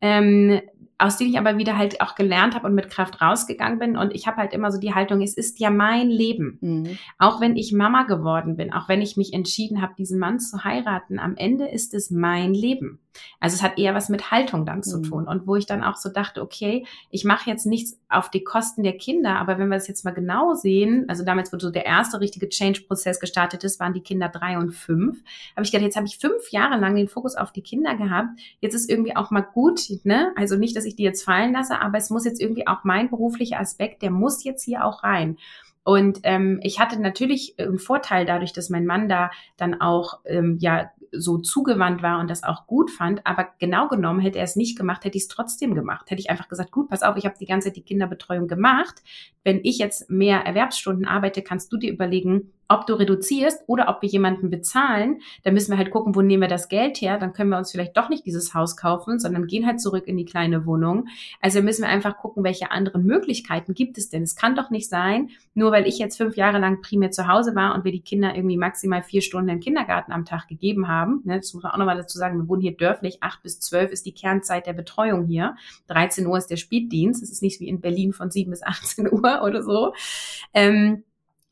ähm, aus denen ich aber wieder halt auch gelernt habe und mit Kraft rausgegangen bin. Und ich habe halt immer so die Haltung, es ist ja mein Leben. Mhm. Auch wenn ich Mama geworden bin, auch wenn ich mich entschieden habe, diesen Mann zu heiraten, am Ende ist es mein Leben. Also es hat eher was mit Haltung dann zu mhm. tun. Und wo ich dann auch so dachte, okay, ich mache jetzt nichts auf die Kosten der Kinder, aber wenn wir das jetzt mal genau sehen, also damals, wo so der erste richtige Change-Prozess gestartet ist, waren die Kinder drei und fünf, habe ich gedacht, jetzt habe ich fünf Jahre lang den Fokus auf die Kinder gehabt. Jetzt ist irgendwie auch mal gut, ne? Also nicht, dass ich die jetzt fallen lasse, aber es muss jetzt irgendwie auch mein beruflicher Aspekt, der muss jetzt hier auch rein. Und ähm, ich hatte natürlich einen Vorteil dadurch, dass mein Mann da dann auch ähm, ja so zugewandt war und das auch gut fand. Aber genau genommen hätte er es nicht gemacht, hätte ich es trotzdem gemacht. Hätte ich einfach gesagt, gut, pass auf, ich habe die ganze Zeit die Kinderbetreuung gemacht. Wenn ich jetzt mehr Erwerbsstunden arbeite, kannst du dir überlegen, ob du reduzierst oder ob wir jemanden bezahlen, dann müssen wir halt gucken, wo nehmen wir das Geld her. Dann können wir uns vielleicht doch nicht dieses Haus kaufen, sondern gehen halt zurück in die kleine Wohnung. Also müssen wir einfach gucken, welche anderen Möglichkeiten gibt es denn. Es kann doch nicht sein, nur weil ich jetzt fünf Jahre lang primär zu Hause war und wir die Kinder irgendwie maximal vier Stunden im Kindergarten am Tag gegeben haben. Ne, das muss man auch nochmal dazu sagen, wir wohnen hier dörflich. Acht bis zwölf ist die Kernzeit der Betreuung hier. 13 Uhr ist der Spätdienst. Es ist nicht wie in Berlin von sieben bis 18 Uhr oder so. Ähm,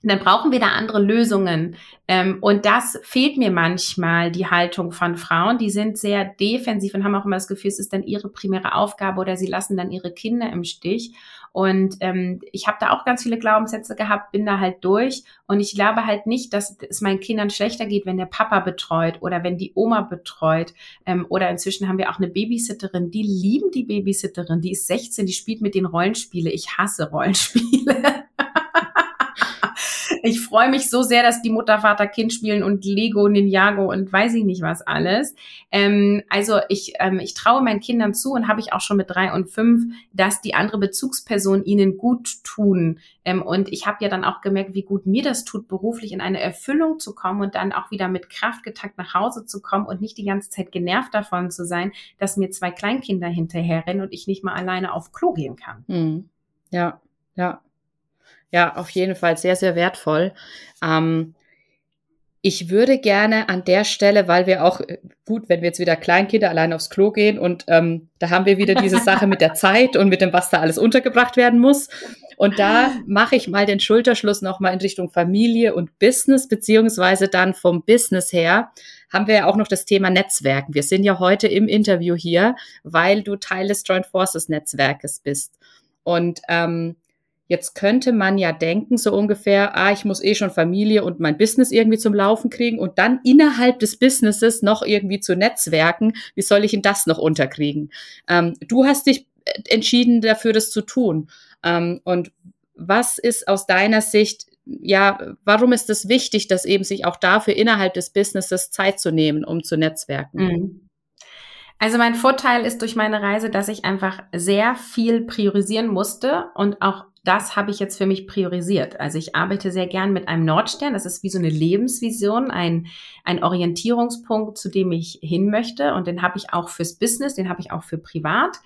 dann brauchen wir da andere Lösungen. Ähm, und das fehlt mir manchmal, die Haltung von Frauen. Die sind sehr defensiv und haben auch immer das Gefühl, es ist dann ihre primäre Aufgabe oder sie lassen dann ihre Kinder im Stich. Und ähm, ich habe da auch ganz viele Glaubenssätze gehabt, bin da halt durch. Und ich glaube halt nicht, dass es meinen Kindern schlechter geht, wenn der Papa betreut oder wenn die Oma betreut. Ähm, oder inzwischen haben wir auch eine Babysitterin, die lieben die Babysitterin, die ist 16, die spielt mit den Rollenspiele. Ich hasse Rollenspiele. Ich freue mich so sehr, dass die Mutter, Vater, Kind spielen und Lego, Ninjago und weiß ich nicht was alles. Ähm, also ich, ähm, ich traue meinen Kindern zu und habe ich auch schon mit drei und fünf, dass die andere Bezugsperson ihnen gut tun. Ähm, und ich habe ja dann auch gemerkt, wie gut mir das tut, beruflich in eine Erfüllung zu kommen und dann auch wieder mit Kraft getackt nach Hause zu kommen und nicht die ganze Zeit genervt davon zu sein, dass mir zwei Kleinkinder hinterherrennen und ich nicht mal alleine auf Klo gehen kann. Hm. Ja, ja. Ja, auf jeden Fall sehr, sehr wertvoll. Ähm, ich würde gerne an der Stelle, weil wir auch, äh, gut, wenn wir jetzt wieder Kleinkinder allein aufs Klo gehen und ähm, da haben wir wieder diese Sache mit der Zeit und mit dem, was da alles untergebracht werden muss. Und da mache ich mal den Schulterschluss nochmal in Richtung Familie und Business, beziehungsweise dann vom Business her haben wir ja auch noch das Thema Netzwerken. Wir sind ja heute im Interview hier, weil du Teil des Joint Forces Netzwerkes bist. Und ähm, Jetzt könnte man ja denken, so ungefähr, ah, ich muss eh schon Familie und mein Business irgendwie zum Laufen kriegen und dann innerhalb des Businesses noch irgendwie zu netzwerken. Wie soll ich denn das noch unterkriegen? Ähm, du hast dich entschieden dafür, das zu tun. Ähm, und was ist aus deiner Sicht, ja, warum ist es wichtig, dass eben sich auch dafür innerhalb des Businesses Zeit zu nehmen, um zu netzwerken? Mhm. Also mein Vorteil ist durch meine Reise, dass ich einfach sehr viel priorisieren musste und auch das habe ich jetzt für mich priorisiert. Also ich arbeite sehr gern mit einem Nordstern. Das ist wie so eine Lebensvision, ein, ein Orientierungspunkt, zu dem ich hin möchte. Und den habe ich auch fürs Business, den habe ich auch für privat.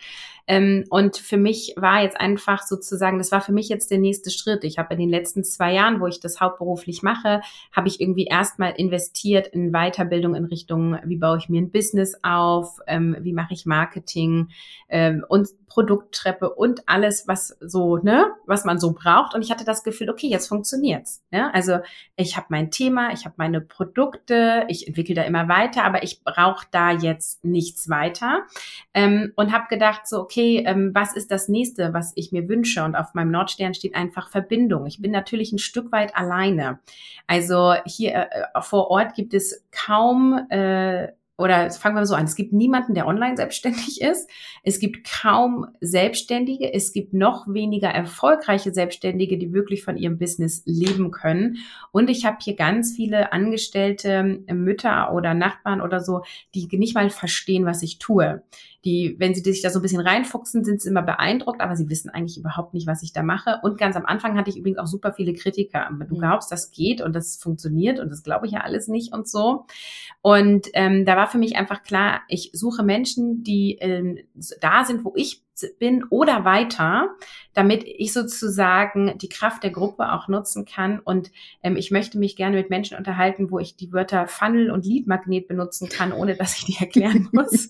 Ähm, und für mich war jetzt einfach sozusagen, das war für mich jetzt der nächste Schritt. Ich habe in den letzten zwei Jahren, wo ich das hauptberuflich mache, habe ich irgendwie erstmal investiert in Weiterbildung in Richtung, wie baue ich mir ein Business auf, ähm, wie mache ich Marketing ähm, und Produkttreppe und alles, was so, ne, was man so braucht. Und ich hatte das Gefühl, okay, jetzt funktioniert's. Ne? Also ich habe mein Thema, ich habe meine Produkte, ich entwickle da immer weiter, aber ich brauche da jetzt nichts weiter. Ähm, und habe gedacht, so, okay, ähm, was ist das nächste, was ich mir wünsche? Und auf meinem Nordstern steht einfach Verbindung. Ich bin natürlich ein Stück weit alleine. Also hier äh, vor Ort gibt es kaum äh, oder fangen wir so an, es gibt niemanden, der online selbstständig ist. Es gibt kaum Selbstständige. Es gibt noch weniger erfolgreiche Selbstständige, die wirklich von ihrem Business leben können. Und ich habe hier ganz viele angestellte Mütter oder Nachbarn oder so, die nicht mal verstehen, was ich tue die, wenn sie sich da so ein bisschen reinfuchsen, sind sie immer beeindruckt, aber sie wissen eigentlich überhaupt nicht, was ich da mache. Und ganz am Anfang hatte ich übrigens auch super viele Kritiker. Du mhm. glaubst, das geht und das funktioniert und das glaube ich ja alles nicht und so. Und ähm, da war für mich einfach klar, ich suche Menschen, die ähm, da sind, wo ich bin oder weiter, damit ich sozusagen die Kraft der Gruppe auch nutzen kann. Und ähm, ich möchte mich gerne mit Menschen unterhalten, wo ich die Wörter Funnel und Leadmagnet benutzen kann, ohne dass ich die erklären muss.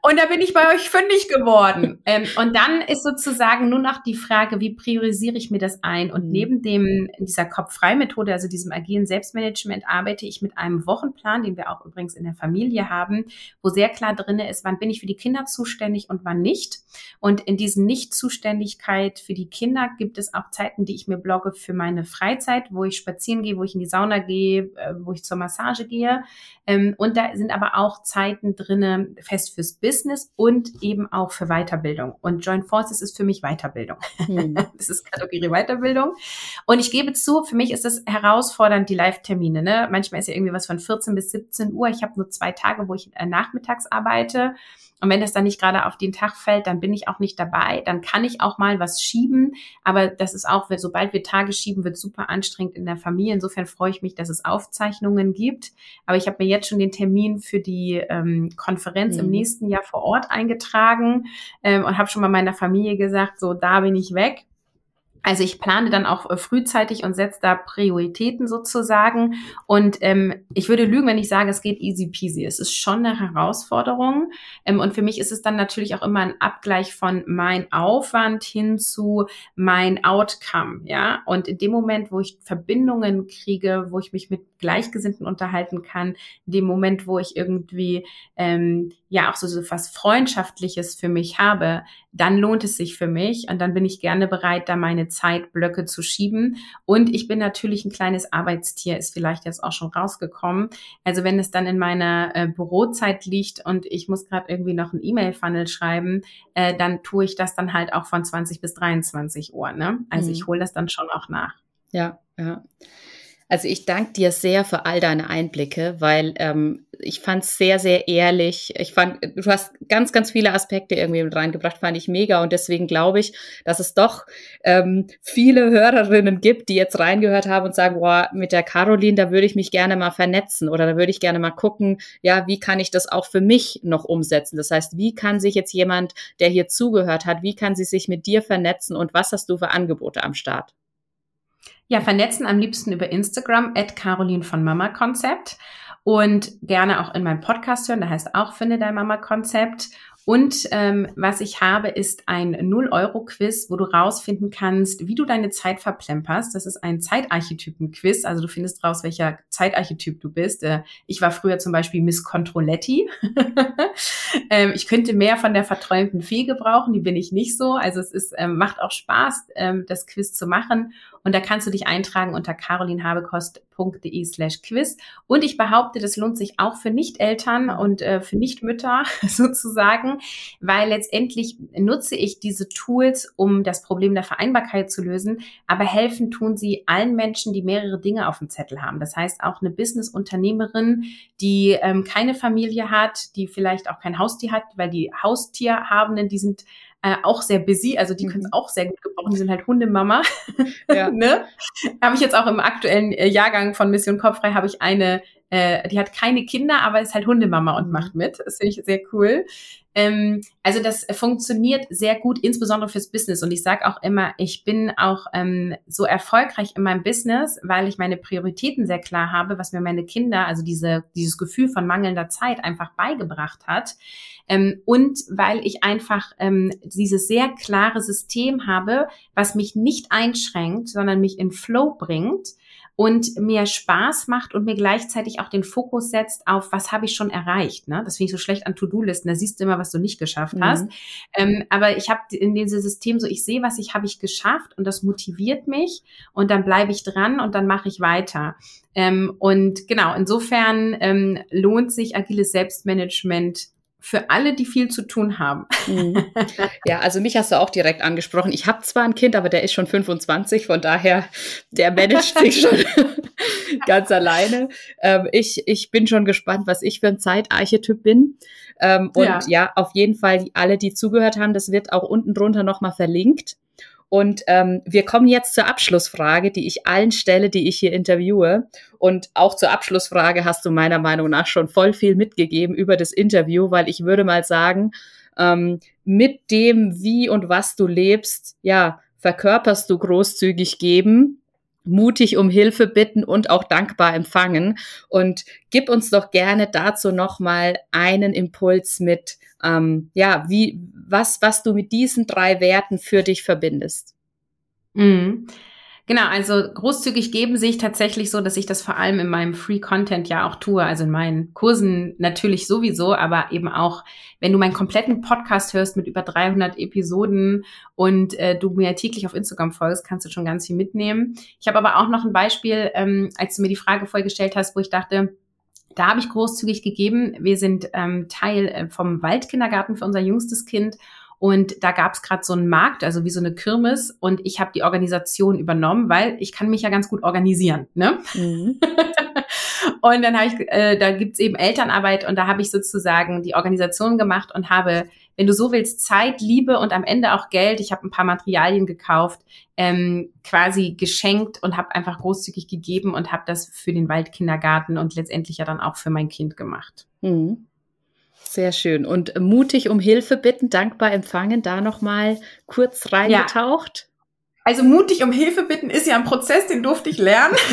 Und da bin ich bei euch fündig geworden. ähm, und dann ist sozusagen nur noch die Frage, wie priorisiere ich mir das ein? Und mhm. neben dem, dieser Kopf-Frei-Methode, also diesem agilen Selbstmanagement, arbeite ich mit einem Wochenplan, den wir auch übrigens in der Familie haben, wo sehr klar drinne ist, wann bin ich für die Kinder zuständig und wann nicht. Und in diesen Nicht-Zuständigkeit für die Kinder gibt es auch Zeiten, die ich mir blogge für meine Freizeit, wo ich spazieren gehe, wo ich in die Sauna gehe, äh, wo ich zur Massage gehe. Ähm, und da sind aber auch Zeiten drinne fest fürs Business und eben auch für Weiterbildung. Und Joint Forces ist für mich Weiterbildung. Hm. das ist Kategorie Weiterbildung. Und ich gebe zu, für mich ist das herausfordernd, die Live-Termine. Ne? Manchmal ist ja irgendwie was von 14 bis 17 Uhr. Ich habe nur zwei Tage, wo ich äh, nachmittags arbeite. Und wenn das dann nicht gerade auf den Tag fällt, dann bin ich auch nicht dabei. Dann kann ich auch mal was schieben. Aber das ist auch, sobald wir Tage schieben, wird super anstrengend in der Familie. Insofern freue ich mich, dass es Aufzeichnungen gibt. Aber ich habe mir jetzt schon den Termin für die ähm, Konferenz mhm. im nächsten Jahr vor Ort eingetragen ähm, und habe schon mal meiner Familie gesagt, so da bin ich weg. Also ich plane dann auch äh, frühzeitig und setze da Prioritäten sozusagen. Und ähm, ich würde lügen, wenn ich sage, es geht easy peasy. Es ist schon eine Herausforderung. Ähm, und für mich ist es dann natürlich auch immer ein Abgleich von mein Aufwand hin zu mein Outcome. Ja. Und in dem Moment, wo ich Verbindungen kriege, wo ich mich mit Gleichgesinnten unterhalten kann, in dem Moment, wo ich irgendwie ähm, ja auch so, so was Freundschaftliches für mich habe, dann lohnt es sich für mich und dann bin ich gerne bereit, da meine Zeitblöcke zu schieben. Und ich bin natürlich ein kleines Arbeitstier, ist vielleicht jetzt auch schon rausgekommen. Also wenn es dann in meiner äh, Bürozeit liegt und ich muss gerade irgendwie noch ein E-Mail-Funnel schreiben, äh, dann tue ich das dann halt auch von 20 bis 23 Uhr. Ne? Also mhm. ich hole das dann schon auch nach. Ja, ja. Also ich danke dir sehr für all deine Einblicke, weil ähm, ich fand es sehr, sehr ehrlich. Ich fand, du hast ganz, ganz viele Aspekte irgendwie mit reingebracht, fand ich mega. Und deswegen glaube ich, dass es doch ähm, viele Hörerinnen gibt, die jetzt reingehört haben und sagen, boah, mit der Caroline, da würde ich mich gerne mal vernetzen oder da würde ich gerne mal gucken, ja, wie kann ich das auch für mich noch umsetzen? Das heißt, wie kann sich jetzt jemand, der hier zugehört hat, wie kann sie sich mit dir vernetzen und was hast du für Angebote am Start? Ja, vernetzen am liebsten über Instagram at Caroline von Mama Konzept und gerne auch in meinem Podcast hören, der heißt auch Finde dein Mama Konzept. Und ähm, was ich habe, ist ein 0-Euro-Quiz, wo du rausfinden kannst, wie du deine Zeit verplemperst. Das ist ein Zeitarchetypen-Quiz. Also du findest raus, welcher Zeitarchetyp du bist. Äh, ich war früher zum Beispiel Miss Controletti. ähm, ich könnte mehr von der verträumten Fee gebrauchen. Die bin ich nicht so. Also es ist, ähm, macht auch Spaß, ähm, das Quiz zu machen. Und da kannst du dich eintragen unter carolinhabekost.de slash quiz. Und ich behaupte, das lohnt sich auch für Nicht-Eltern und äh, für Nicht-Mütter sozusagen, weil letztendlich nutze ich diese Tools, um das Problem der Vereinbarkeit zu lösen. Aber helfen tun sie allen Menschen, die mehrere Dinge auf dem Zettel haben. Das heißt auch eine Business-Unternehmerin, die ähm, keine Familie hat, die vielleicht auch kein Haustier hat, weil die Haustierhabenden, die sind äh, auch sehr busy, also die mhm. können es auch sehr gut gebrauchen, die sind halt Hundemama. Ja. ne? Habe ich jetzt auch im aktuellen äh, Jahrgang von Mission Kopffrei habe ich eine, äh, die hat keine Kinder, aber ist halt Hundemama und mhm. macht mit. Das finde ich sehr cool. Ähm, also das funktioniert sehr gut, insbesondere fürs Business. Und ich sage auch immer, ich bin auch ähm, so erfolgreich in meinem Business, weil ich meine Prioritäten sehr klar habe, was mir meine Kinder, also diese, dieses Gefühl von mangelnder Zeit einfach beigebracht hat. Ähm, und weil ich einfach ähm, dieses sehr klare System habe, was mich nicht einschränkt, sondern mich in Flow bringt und mir Spaß macht und mir gleichzeitig auch den Fokus setzt auf, was habe ich schon erreicht. Ne? Das finde ich so schlecht an To-Do-Listen. Da siehst du immer, was du nicht geschafft mhm. hast. Ähm, aber ich habe in diesem System so, ich sehe, was ich habe ich geschafft und das motiviert mich und dann bleibe ich dran und dann mache ich weiter. Ähm, und genau, insofern ähm, lohnt sich agiles Selbstmanagement für alle, die viel zu tun haben. Mhm. Ja, also mich hast du auch direkt angesprochen. Ich habe zwar ein Kind, aber der ist schon 25, von daher, der managt sich schon ganz alleine. Ähm, ich, ich bin schon gespannt, was ich für ein Zeitarchetyp bin. Ähm, und ja. ja, auf jeden Fall, alle, die zugehört haben, das wird auch unten drunter nochmal verlinkt. Und ähm, wir kommen jetzt zur Abschlussfrage, die ich allen stelle, die ich hier interviewe. Und auch zur Abschlussfrage hast du meiner Meinung nach schon voll viel mitgegeben über das Interview, weil ich würde mal sagen, ähm, mit dem, wie und was du lebst, ja, verkörperst du großzügig geben, mutig um Hilfe bitten und auch dankbar empfangen. Und gib uns doch gerne dazu nochmal einen Impuls mit, ähm, ja, wie, was, was du mit diesen drei Werten für dich verbindest. Mhm. Genau, also großzügig geben sehe ich tatsächlich so, dass ich das vor allem in meinem Free Content ja auch tue, also in meinen Kursen natürlich sowieso, aber eben auch, wenn du meinen kompletten Podcast hörst mit über 300 Episoden und äh, du mir täglich auf Instagram folgst, kannst du schon ganz viel mitnehmen. Ich habe aber auch noch ein Beispiel, ähm, als du mir die Frage vorgestellt hast, wo ich dachte, da habe ich großzügig gegeben. Wir sind ähm, Teil äh, vom Waldkindergarten für unser jüngstes Kind. Und da gab es gerade so einen Markt, also wie so eine Kirmes, und ich habe die Organisation übernommen, weil ich kann mich ja ganz gut organisieren. Ne? Mhm. und dann habe ich, äh, da gibt's eben Elternarbeit und da habe ich sozusagen die Organisation gemacht und habe wenn du so willst, Zeit, Liebe und am Ende auch Geld. Ich habe ein paar Materialien gekauft, ähm, quasi geschenkt und habe einfach großzügig gegeben und habe das für den Waldkindergarten und letztendlich ja dann auch für mein Kind gemacht. Mhm. Sehr schön. Und mutig um Hilfe bitten, dankbar empfangen, da nochmal kurz reingetaucht. Ja. Also mutig um Hilfe bitten ist ja ein Prozess, den durfte ich lernen.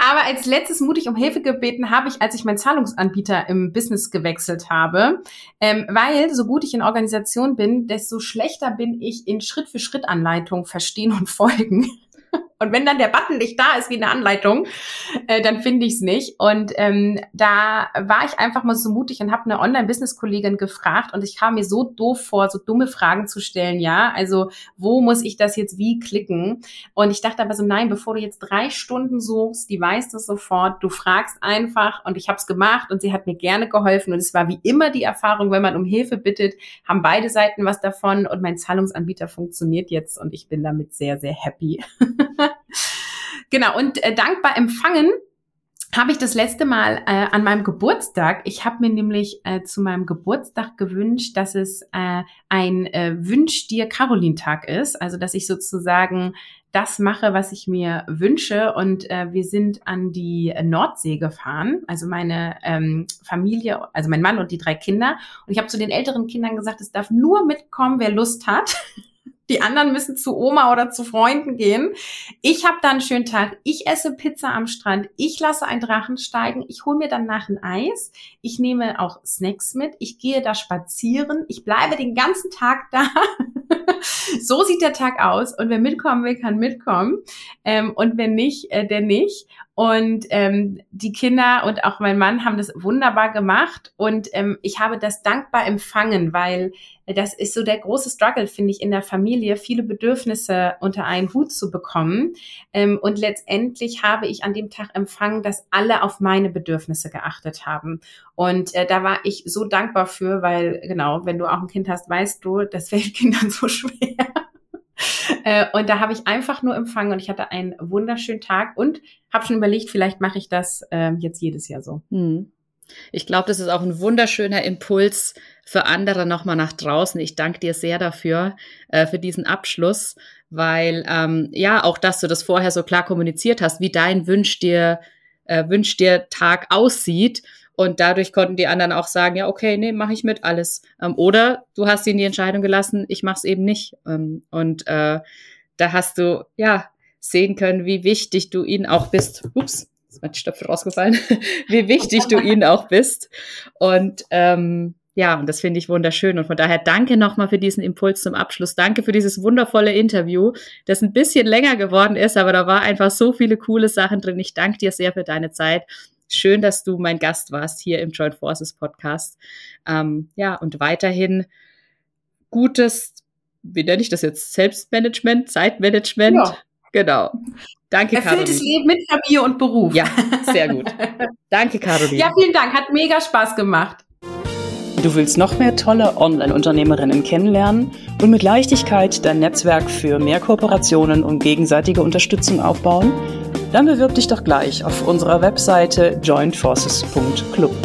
Aber als letztes mutig um Hilfe gebeten habe ich, als ich meinen Zahlungsanbieter im Business gewechselt habe, ähm, weil so gut ich in Organisation bin, desto schlechter bin ich in Schritt-für-Schritt-Anleitung verstehen und folgen. Und wenn dann der Button nicht da ist wie eine Anleitung, äh, dann finde ich es nicht. Und ähm, da war ich einfach mal so mutig und habe eine Online-Business-Kollegin gefragt und ich kam mir so doof vor, so dumme Fragen zu stellen, ja. Also, wo muss ich das jetzt wie klicken? Und ich dachte aber so, nein, bevor du jetzt drei Stunden suchst, die weiß das sofort, du fragst einfach und ich habe es gemacht und sie hat mir gerne geholfen. Und es war wie immer die Erfahrung, wenn man um Hilfe bittet, haben beide Seiten was davon und mein Zahlungsanbieter funktioniert jetzt und ich bin damit sehr, sehr happy. genau, und äh, dankbar empfangen habe ich das letzte Mal äh, an meinem Geburtstag. Ich habe mir nämlich äh, zu meinem Geburtstag gewünscht, dass es äh, ein äh, Wünsch dir Caroline-Tag ist. Also dass ich sozusagen das mache, was ich mir wünsche. Und äh, wir sind an die Nordsee gefahren. Also meine ähm, Familie, also mein Mann und die drei Kinder. Und ich habe zu den älteren Kindern gesagt, es darf nur mitkommen, wer Lust hat. Die anderen müssen zu Oma oder zu Freunden gehen. Ich habe dann einen schönen Tag. Ich esse Pizza am Strand. Ich lasse einen Drachen steigen. Ich hole mir danach ein Eis. Ich nehme auch Snacks mit. Ich gehe da spazieren. Ich bleibe den ganzen Tag da. so sieht der Tag aus. Und wer mitkommen will, kann mitkommen. Ähm, und wenn nicht, äh, der nicht. Und ähm, die Kinder und auch mein Mann haben das wunderbar gemacht. Und ähm, ich habe das dankbar empfangen, weil das ist so der große Struggle, finde ich, in der Familie, viele Bedürfnisse unter einen Hut zu bekommen. Ähm, und letztendlich habe ich an dem Tag empfangen, dass alle auf meine Bedürfnisse geachtet haben. Und äh, da war ich so dankbar für, weil genau, wenn du auch ein Kind hast, weißt du, das fällt Kindern so schwer. Äh, und da habe ich einfach nur empfangen und ich hatte einen wunderschönen Tag und habe schon überlegt, vielleicht mache ich das äh, jetzt jedes Jahr so. Hm. Ich glaube, das ist auch ein wunderschöner Impuls für andere nochmal nach draußen. Ich danke dir sehr dafür, äh, für diesen Abschluss, weil ähm, ja, auch dass du das vorher so klar kommuniziert hast, wie dein Wünsch dir, äh, Wünsch dir Tag aussieht. Und dadurch konnten die anderen auch sagen, ja, okay, nee, mache ich mit alles. Ähm, oder du hast ihnen die Entscheidung gelassen, ich mache es eben nicht. Ähm, und äh, da hast du ja sehen können, wie wichtig du ihnen auch bist. Ups, ist mein Stöpfel rausgefallen, wie wichtig du ihnen auch bist. Und ähm, ja, und das finde ich wunderschön. Und von daher danke nochmal für diesen Impuls zum Abschluss. Danke für dieses wundervolle Interview, das ein bisschen länger geworden ist, aber da war einfach so viele coole Sachen drin. Ich danke dir sehr für deine Zeit. Schön, dass du mein Gast warst hier im Joint Forces Podcast. Ähm, ja, und weiterhin gutes, wie nenne ich das jetzt? Selbstmanagement, Zeitmanagement. Ja. Genau. Danke, Erfülltes Caroline. Leben mit Familie und Beruf. Ja, sehr gut. Danke, Caroline. Ja, vielen Dank. Hat mega Spaß gemacht. Du willst noch mehr tolle Online-Unternehmerinnen kennenlernen und mit Leichtigkeit dein Netzwerk für mehr Kooperationen und gegenseitige Unterstützung aufbauen? Dann bewirb dich doch gleich auf unserer Webseite jointforces.club.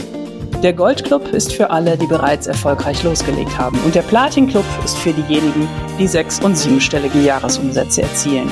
Der Goldclub ist für alle, die bereits erfolgreich losgelegt haben und der Platin-Club ist für diejenigen, die sechs- und siebenstellige Jahresumsätze erzielen.